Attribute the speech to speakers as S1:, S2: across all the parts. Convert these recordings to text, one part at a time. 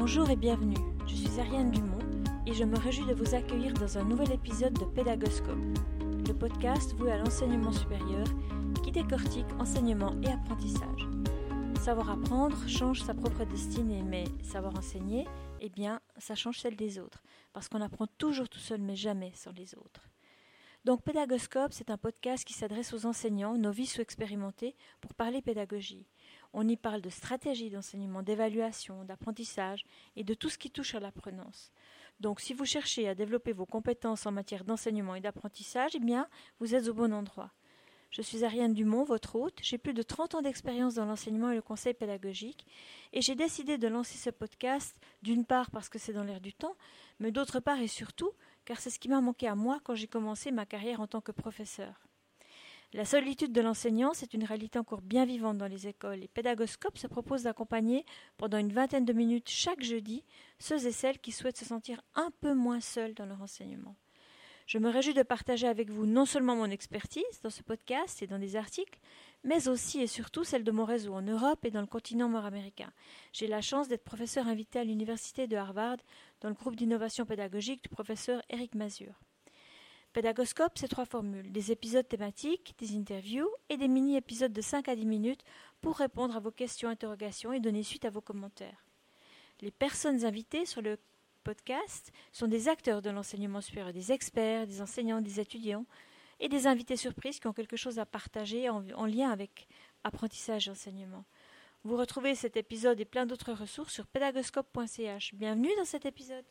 S1: Bonjour et bienvenue, je suis Ariane Dumont et je me réjouis de vous accueillir dans un nouvel épisode de Pédagoscope, le podcast voué à l'enseignement supérieur qui décortique enseignement et apprentissage. Savoir apprendre change sa propre destinée, mais savoir enseigner, eh bien, ça change celle des autres, parce qu'on apprend toujours tout seul, mais jamais sans les autres. Donc Pédagoscope, c'est un podcast qui s'adresse aux enseignants, novices ou expérimentés, pour parler pédagogie. On y parle de stratégie d'enseignement, d'évaluation, d'apprentissage et de tout ce qui touche à l'apprenance. Donc si vous cherchez à développer vos compétences en matière d'enseignement et d'apprentissage, eh bien, vous êtes au bon endroit. Je suis Ariane Dumont, votre hôte. J'ai plus de 30 ans d'expérience dans l'enseignement et le conseil pédagogique. Et j'ai décidé de lancer ce podcast, d'une part parce que c'est dans l'air du temps, mais d'autre part et surtout car c'est ce qui m'a manqué à moi quand j'ai commencé ma carrière en tant que professeur. La solitude de l'enseignant, c'est une réalité encore bien vivante dans les écoles et Pédagoscope se propose d'accompagner pendant une vingtaine de minutes chaque jeudi ceux et celles qui souhaitent se sentir un peu moins seuls dans leur enseignement. Je me réjouis de partager avec vous non seulement mon expertise dans ce podcast et dans des articles, mais aussi et surtout celle de mon réseau en Europe et dans le continent nord-américain. J'ai la chance d'être professeur invité à l'université de Harvard dans le groupe d'innovation pédagogique du professeur Eric Mazur. Pédagoscope, c'est trois formules des épisodes thématiques, des interviews et des mini-épisodes de 5 à 10 minutes pour répondre à vos questions, interrogations et donner suite à vos commentaires. Les personnes invitées sur le podcast sont des acteurs de l'enseignement supérieur, des experts, des enseignants, des étudiants et des invités surprises qui ont quelque chose à partager en, en lien avec apprentissage et enseignement. Vous retrouvez cet épisode et plein d'autres ressources sur pédagoscope.ch. Bienvenue dans cet épisode.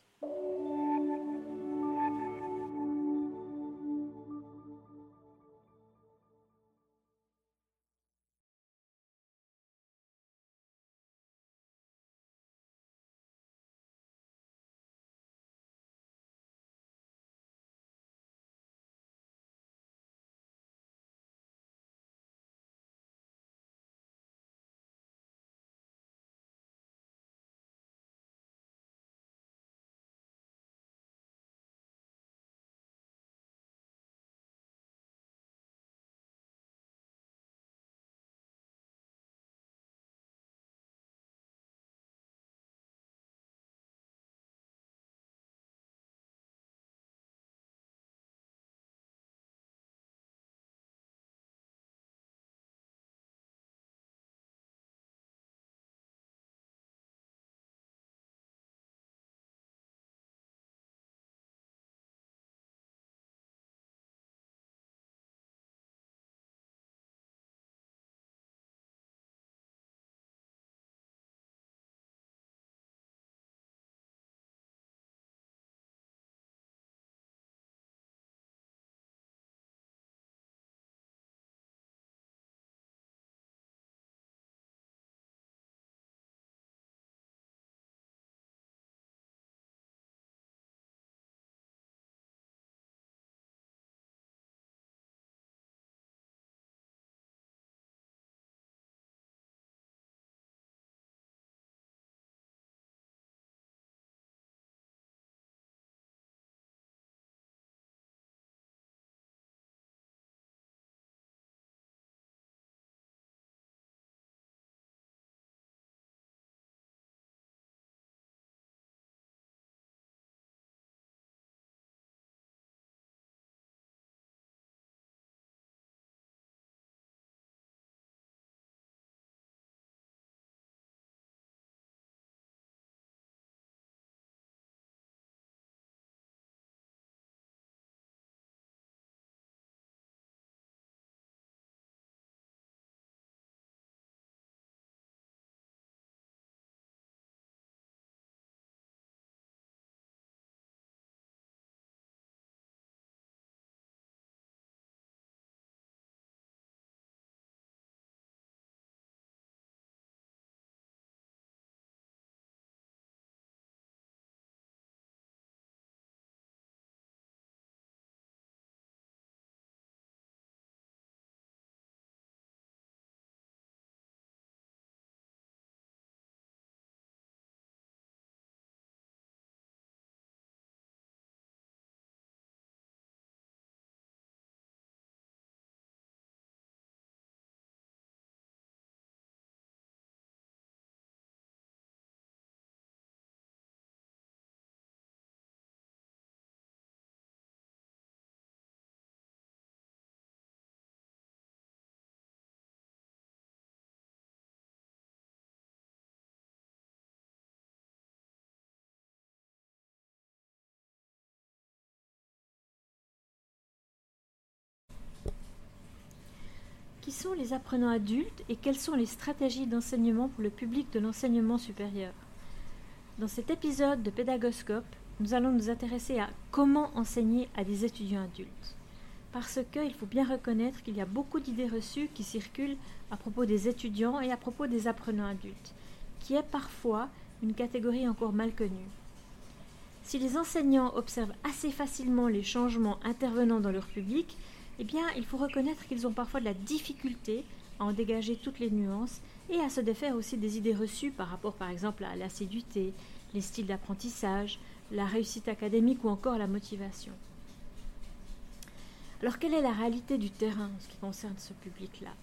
S1: Qui sont les apprenants adultes et quelles sont les stratégies d'enseignement pour le public de l'enseignement supérieur Dans cet épisode de Pédagoscope, nous allons nous intéresser à comment enseigner à des étudiants adultes. Parce qu'il faut bien reconnaître qu'il y a beaucoup d'idées reçues qui circulent à propos des étudiants et à propos des apprenants adultes, qui est parfois une catégorie encore mal connue. Si les enseignants observent assez facilement les changements intervenant dans leur public, eh bien, il faut reconnaître qu'ils ont parfois de la difficulté à en dégager toutes les nuances et à se défaire aussi des idées reçues par rapport, par exemple, à l'assiduité, les styles d'apprentissage, la réussite académique ou encore la motivation. Alors, quelle est la réalité du terrain en ce qui concerne ce public-là?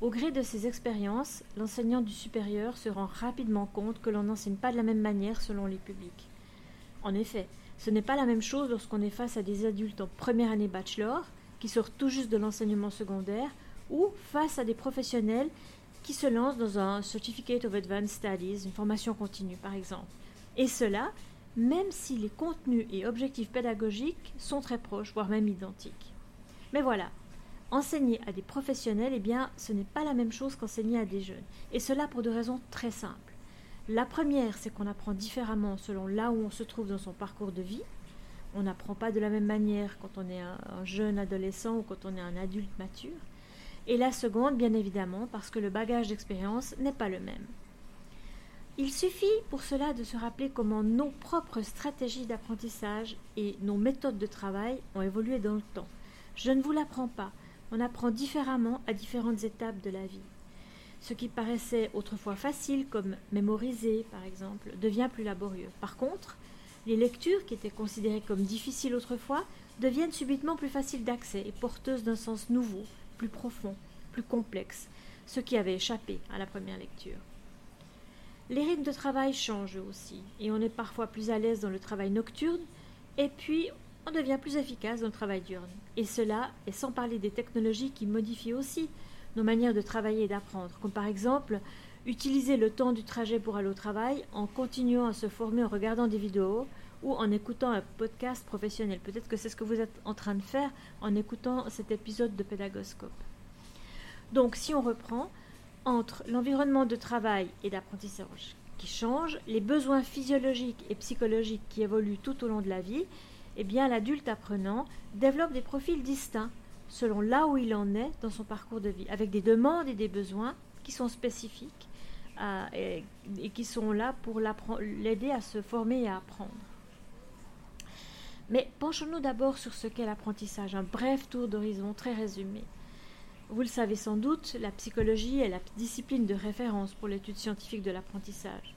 S1: Au gré de ses expériences, l'enseignant du supérieur se rend rapidement compte que l'on n'enseigne pas de la même manière selon les publics. En effet, ce n'est pas la même chose lorsqu'on est face à des adultes en première année bachelor qui sortent tout juste de l'enseignement secondaire, ou face à des professionnels qui se lancent dans un Certificate of Advanced Studies, une formation continue par exemple. Et cela, même si les contenus et objectifs pédagogiques sont très proches, voire même identiques. Mais voilà, enseigner à des professionnels, eh bien, ce n'est pas la même chose qu'enseigner à des jeunes. Et cela pour deux raisons très simples. La première, c'est qu'on apprend différemment selon là où on se trouve dans son parcours de vie. On n'apprend pas de la même manière quand on est un, jeune adolescent ou quand on est un adulte mature. Et la seconde, bien évidemment, parce que le bagage d'expérience n'est pas le même. Il suffit pour cela de se rappeler comment nos propres stratégies d'apprentissage et nos méthodes de travail ont évolué dans le temps. Je ne vous l'apprends pas, on apprend différemment à différentes étapes de la vie. Ce qui paraissait autrefois facile, comme mémoriser par exemple, devient plus laborieux. Par contre, les lectures, qui étaient considérées comme difficiles autrefois, deviennent subitement plus faciles d'accès et porteuses d'un sens nouveau, plus profond, plus complexe, ce qui avait échappé à la première lecture. Les rythmes de travail changent aussi, et on est parfois plus à l'aise dans le travail nocturne, et puis on devient plus efficace dans le travail diurne. Et cela est sans parler des technologies qui modifient aussi nos manières de travailler et d'apprendre, comme par exemple utiliser le temps du trajet pour aller au travail en continuant à se former en regardant des vidéos ou en écoutant un podcast professionnel. Peut-être que c'est ce que vous êtes en train de faire en écoutant cet épisode de Pédagoscope. Donc si on reprend, entre l'environnement de travail et d'apprentissage qui change, les besoins physiologiques et psychologiques qui évoluent tout au long de la vie, eh bien l'adulte apprenant développe des profils distincts selon là où il en est dans son parcours de vie, avec des demandes et des besoins qui sont spécifiques et, qui sont là pour l'aider à se former et à apprendre. Mais penchons-nous d'abord sur ce qu'est l'apprentissage, un bref tour d'horizon très résumé. Vous le savez sans doute, la psychologie est la discipline de référence pour l'étude scientifique de l'apprentissage.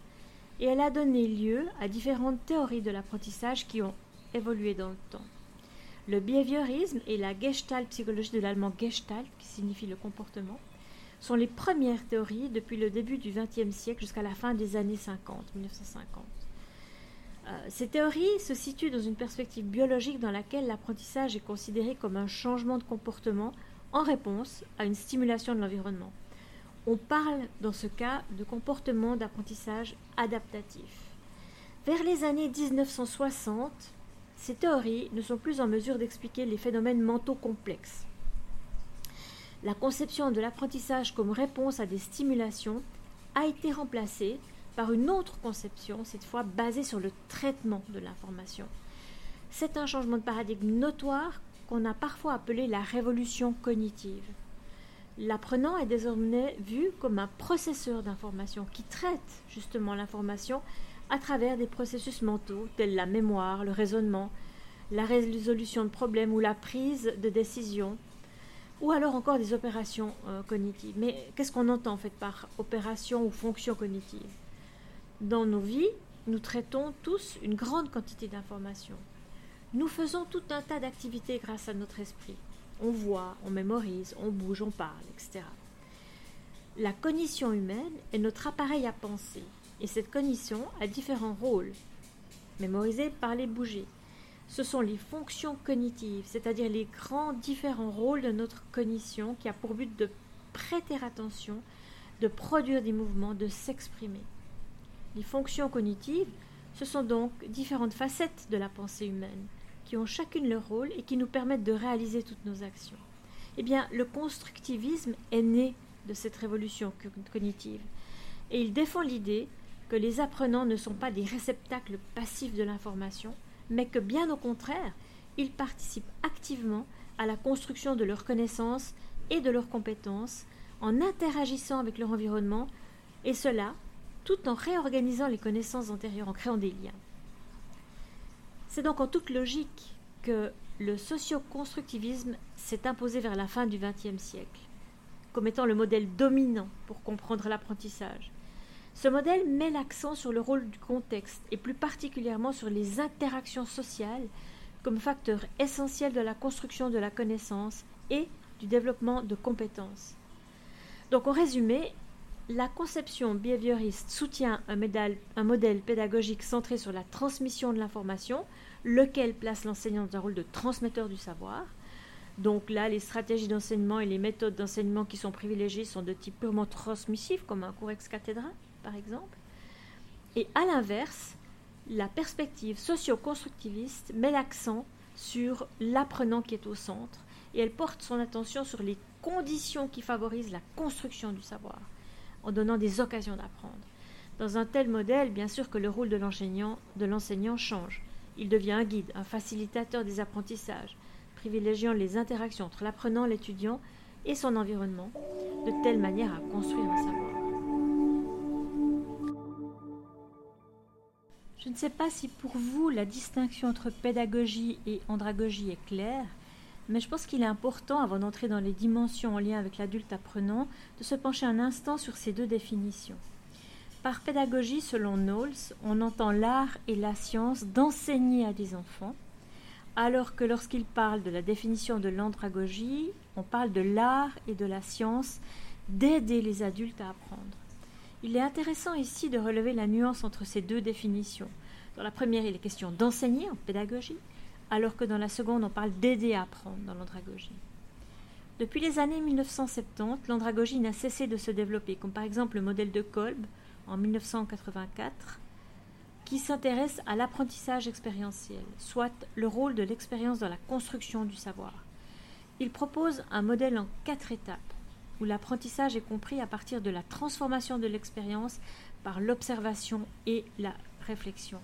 S1: Et elle a donné lieu à différentes théories de l'apprentissage qui ont évolué dans le temps. Le behaviorisme et la gestalt psychologie de l'allemand gestalt, qui signifie le comportement, sont les premières théories depuis le début du XXe siècle jusqu'à la fin des années 50, 1950. Euh, ces théories se situent dans une perspective biologique dans laquelle l'apprentissage est considéré comme un changement de comportement en réponse à une stimulation de l'environnement. On parle dans ce cas de comportement d'apprentissage adaptatif. Vers les années 1960, ces théories ne sont plus en mesure d'expliquer les phénomènes mentaux complexes la conception de l'apprentissage comme réponse à des stimulations a été remplacée par une autre conception, cette fois basée sur le traitement de l'information. C'est un changement de paradigme notoire qu'on a parfois appelé la révolution cognitive. L'apprenant est désormais vu comme un processeur d'information qui traite justement l'information à travers des processus mentaux tels la mémoire, le raisonnement, la résolution de problèmes ou la prise de décision, ou alors encore des opérations euh, cognitives. Mais qu'est-ce qu'on entend en fait par opération ou fonction cognitive? Dans nos vies, nous traitons tous une grande quantité d'informations. Nous faisons tout un tas d'activités grâce à notre esprit. On voit, on mémorise, on bouge, on parle, etc. La cognition humaine est notre appareil à penser, et cette cognition a différents rôles. Mémoriser, parler, bouger ce sont les fonctions cognitives, c'est-à-dire les grands différents rôles de notre cognition qui a pour but de prêter attention, de produire des mouvements, de s'exprimer. Les fonctions cognitives, ce sont donc différentes facettes de la pensée humaine, qui ont chacune leur rôle et qui nous permettent de réaliser toutes nos actions. Eh bien, le constructivisme est né de cette révolution cognitive. Et il défend l'idée que les apprenants ne sont pas des réceptacles passifs de l'information, mais que bien au contraire, ils participent activement à la construction de leurs connaissances et de leurs compétences en interagissant avec leur environnement, et cela tout en réorganisant les connaissances antérieures, en créant des liens. C'est donc en toute logique que le socio-constructivisme s'est imposé vers la fin du XXe siècle, comme étant le modèle dominant pour comprendre l'apprentissage. Ce modèle met l'accent sur le rôle du contexte et plus particulièrement sur les interactions sociales comme facteur essentiel de la construction de la connaissance et du développement de compétences. Donc en résumé, la conception behavioriste soutient un, modèle pédagogique centré sur la transmission de l'information, lequel place l'enseignant dans un rôle de transmetteur du savoir. Donc là, les stratégies d'enseignement et les méthodes d'enseignement qui sont privilégiées sont de type purement transmissif, comme un cours ex cathedra, par exemple. Et à l'inverse, la perspective socio-constructiviste met l'accent sur l'apprenant qui est au centre et elle porte son attention sur les conditions qui favorisent la construction du savoir, en donnant des occasions d'apprendre. Dans un tel modèle, bien sûr que le rôle de l'enseignant change. Il devient un guide, un facilitateur des apprentissages, privilégiant les interactions entre l'apprenant, l'étudiant et son environnement, de telle manière à construire un savoir. Je ne sais pas si pour vous la distinction entre pédagogie et andragogie est claire, mais je pense qu'il est important, avant d'entrer dans les dimensions en lien avec l'adulte apprenant, de se pencher un instant sur ces deux définitions. Par pédagogie, selon Knowles, on entend l'art et la science d'enseigner à des enfants, alors que lorsqu'il parle de la définition de l'andragogie, on parle de l'art et de la science d'aider les adultes à apprendre. Il est intéressant ici de relever la nuance entre ces deux définitions. Dans la première, il est question d'enseigner en pédagogie, alors que dans la seconde, on parle d'aider à apprendre dans l'andragogie. Depuis les années 1970, l'andragogie n'a cessé de se développer, comme par exemple le modèle de Kolb en 1984, qui s'intéresse à l'apprentissage expérientiel, soit le rôle de l'expérience dans la construction du savoir. Il propose un modèle en quatre étapes où l'apprentissage est compris à partir de la transformation de l'expérience par l'observation et la réflexion.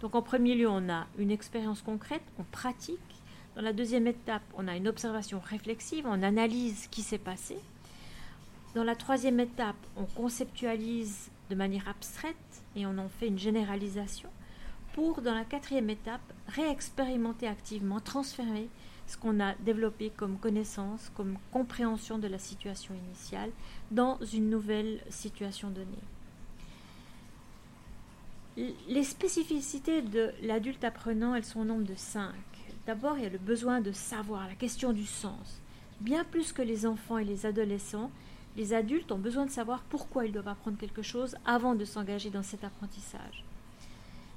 S1: Donc en premier lieu, on a une expérience concrète, on pratique. Dans la deuxième étape, on a une observation réflexive, on analyse ce qui s'est passé. Dans la troisième étape, on conceptualise de manière abstraite et on en fait une généralisation pour, dans la quatrième étape, réexpérimenter activement, transférer ce qu'on a développé comme connaissance, comme compréhension de la situation initiale dans une nouvelle situation donnée. Les spécificités de l'adulte apprenant, elles sont au nombre de cinq. D'abord, il y a le besoin de savoir, la question du sens. Bien plus que les enfants et les adolescents, les adultes ont besoin de savoir pourquoi ils doivent apprendre quelque chose avant de s'engager dans cet apprentissage.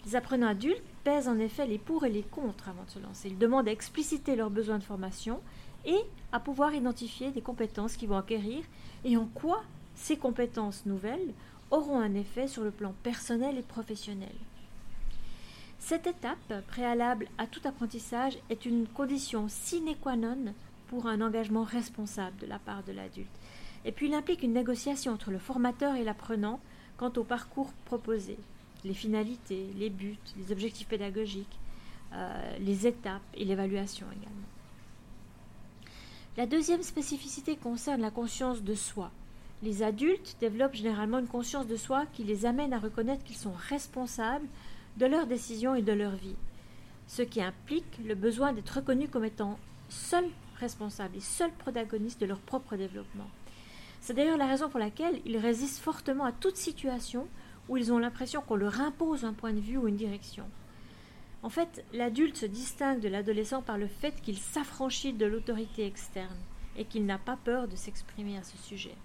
S1: Les apprenants adultes pèsent en effet les pour et les contre avant de se lancer. Ils demandent à expliciter leurs besoins de formation et à pouvoir identifier des compétences qu'ils vont acquérir et en quoi ces compétences nouvelles auront un effet sur le plan personnel et professionnel. Cette étape, préalable à tout apprentissage, est une condition sine qua non pour un engagement responsable de la part de l'adulte. Et puis il implique une négociation entre le formateur et l'apprenant quant au parcours proposé les finalités, les buts, les objectifs pédagogiques, euh, les étapes et l'évaluation également. La deuxième spécificité concerne la conscience de soi. Les adultes développent généralement une conscience de soi qui les amène à reconnaître qu'ils sont responsables de leurs décisions et de leur vie, ce qui implique le besoin d'être reconnus comme étant seuls responsables et seuls protagonistes de leur propre développement. C'est d'ailleurs la raison pour laquelle ils résistent fortement à toute situation où ils ont l'impression qu'on leur impose un point de vue ou une direction. En fait, l'adulte se distingue de l'adolescent par le fait qu'il s'affranchit de l'autorité externe et qu'il n'a pas peur de s'exprimer à ce sujet.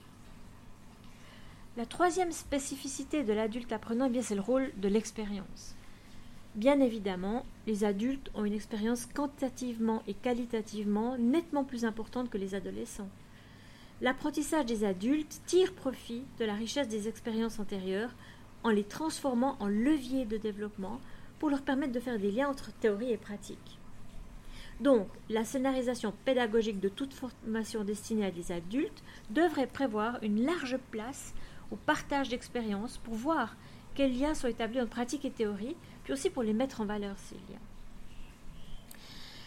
S1: La troisième spécificité de l'adulte apprenant, eh c'est le rôle de l'expérience. Bien évidemment, les adultes ont une expérience quantitativement et qualitativement nettement plus importante que les adolescents. L'apprentissage des adultes tire profit de la richesse des expériences antérieures en les transformant en leviers de développement pour leur permettre de faire des liens entre théorie et pratique. Donc, la scénarisation pédagogique de toute formation destinée à des adultes devrait prévoir une large place au partage d'expériences pour voir quels liens sont établis entre pratique et théorie, puis aussi pour les mettre en valeur, ces liens.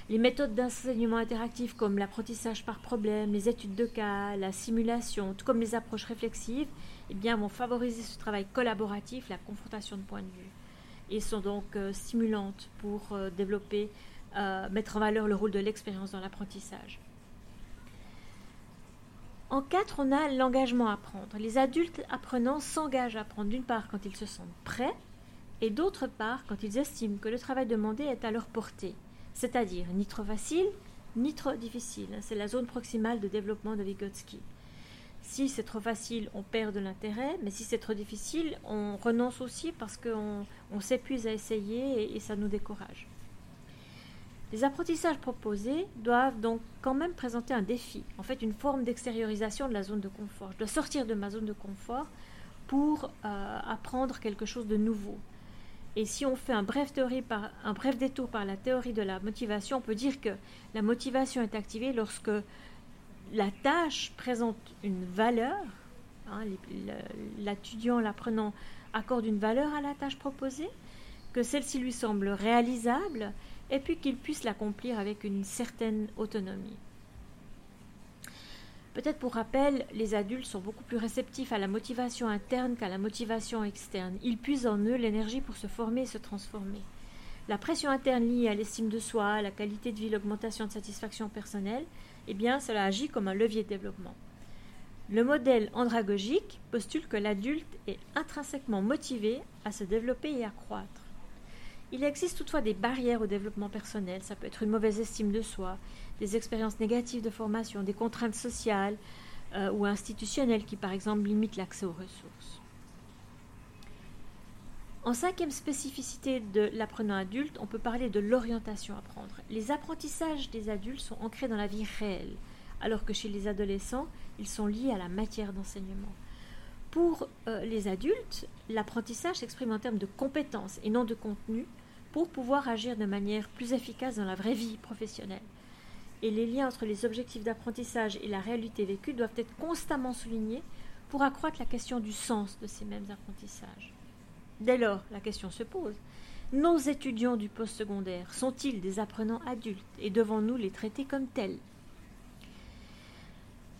S1: Les méthodes d'enseignement interactif comme l'apprentissage par problème, les études de cas, la simulation, tout comme les approches réflexives, eh bien, vont favoriser ce travail collaboratif, la confrontation de points de vue, et sont donc euh, stimulantes pour euh, développer, euh, mettre en valeur le rôle de l'expérience dans l'apprentissage. En quatre, on a l'engagement à apprendre. Les adultes apprenants s'engagent à apprendre d'une part quand ils se sentent prêts, et d'autre part quand ils estiment que le travail demandé est à leur portée c'est-à-dire ni trop facile, ni trop difficile. C'est la zone proximale de développement de Vygotsky. Si c'est trop facile, on perd de l'intérêt, mais si c'est trop difficile, on renonce aussi parce qu'on s'épuise à essayer et, et ça nous décourage. Les apprentissages proposés doivent donc quand même présenter un défi, en fait une forme d'extériorisation de la zone de confort. Je dois sortir de ma zone de confort pour euh, apprendre quelque chose de nouveau. Et si on fait un bref, détour par la théorie de la motivation, on peut dire que la motivation est activée lorsque la tâche présente une valeur, hein, l'étudiant, l'apprenant accorde une valeur à la tâche proposée, que celle-ci lui semble réalisable, et puis qu'il puisse l'accomplir avec une certaine autonomie. Peut-être pour rappel, les adultes sont beaucoup plus réceptifs à la motivation interne qu'à la motivation externe. Ils puisent en eux l'énergie pour se former et se transformer. La pression interne liée à l'estime de soi, à la qualité de vie, l'augmentation de satisfaction personnelle, eh bien, cela agit comme un levier de développement. Le modèle andragogique postule que l'adulte est intrinsèquement motivé à se développer et à croître. Il existe toutefois des barrières au développement personnel. Ça peut être une mauvaise estime de soi, des expériences négatives de formation, des contraintes sociales euh, ou institutionnelles qui, par exemple, limitent l'accès aux ressources. En cinquième spécificité de l'apprenant adulte, on peut parler de l'orientation à prendre. Les apprentissages des adultes sont ancrés dans la vie réelle, alors que chez les adolescents, ils sont liés à la matière d'enseignement. Pour euh, les adultes, l'apprentissage s'exprime en termes de compétences et non de contenu, pour pouvoir agir de manière plus efficace dans la vraie vie professionnelle. Et les liens entre les objectifs d'apprentissage et la réalité vécue doivent être constamment soulignés pour accroître la question du sens de ces mêmes apprentissages. Dès lors, la question se pose. Nos étudiants du postsecondaire sont-ils des apprenants adultes et devons-nous les traiter comme tels?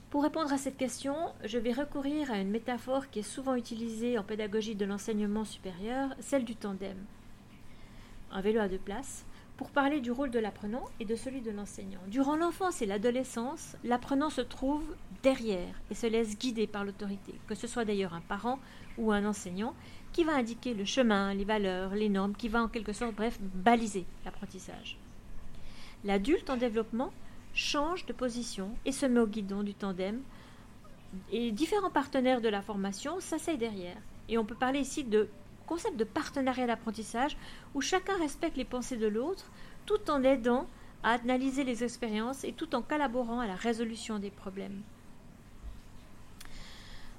S1: Pour répondre à cette question, je vais recourir à une métaphore qui est souvent utilisée en pédagogie de l'enseignement supérieur, celle du tandem un vélo à deux places, pour parler du rôle de l'apprenant et de celui de l'enseignant. Durant l'enfance et l'adolescence, l'apprenant se trouve derrière et se laisse guider par l'autorité, que ce soit d'ailleurs un parent ou un enseignant, qui va indiquer le chemin, les valeurs, les normes, qui va en quelque sorte, bref, baliser l'apprentissage. L'adulte en développement change de position et se met au guidon du tandem, et différents partenaires de la formation s'asseyent derrière. Et on peut parler ici de concept de partenariat d'apprentissage où chacun respecte les pensées de l'autre tout en aidant à analyser les expériences et tout en collaborant à la résolution des problèmes.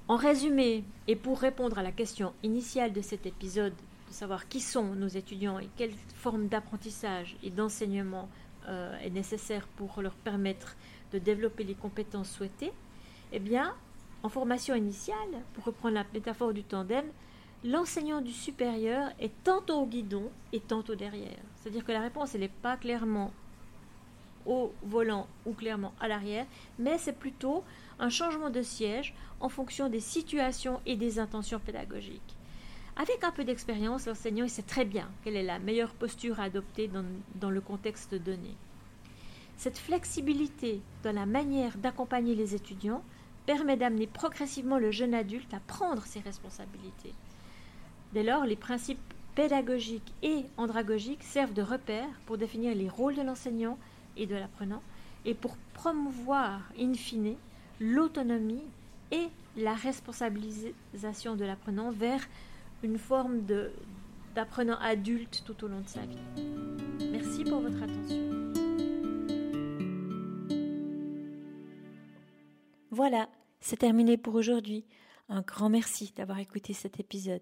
S1: En résumé, et pour répondre à la question initiale de cet épisode, de savoir qui sont nos étudiants et quelle forme d'apprentissage et d'enseignement euh, est nécessaire pour leur permettre de développer les compétences souhaitées, eh bien, en formation initiale, pour reprendre la métaphore du tandem, l'enseignant du supérieur est tantôt au guidon et tantôt derrière. C'est-à-dire que la réponse, n'est pas clairement au volant ou clairement à l'arrière, mais c'est plutôt un changement de siège en fonction des situations et des intentions pédagogiques. Avec un peu d'expérience, l'enseignant sait très bien quelle est la meilleure posture à adopter dans, dans le contexte donné. Cette flexibilité dans la manière d'accompagner les étudiants permet d'amener progressivement le jeune adulte à prendre ses responsabilités. Dès lors, les principes pédagogiques et andragogiques servent de repères pour définir les rôles de l'enseignant et de l'apprenant et pour promouvoir, in fine, l'autonomie et la responsabilisation de l'apprenant vers une forme d'apprenant adulte tout au long de sa vie. Merci pour votre attention. Voilà, c'est terminé pour aujourd'hui. Un grand merci d'avoir écouté cet épisode.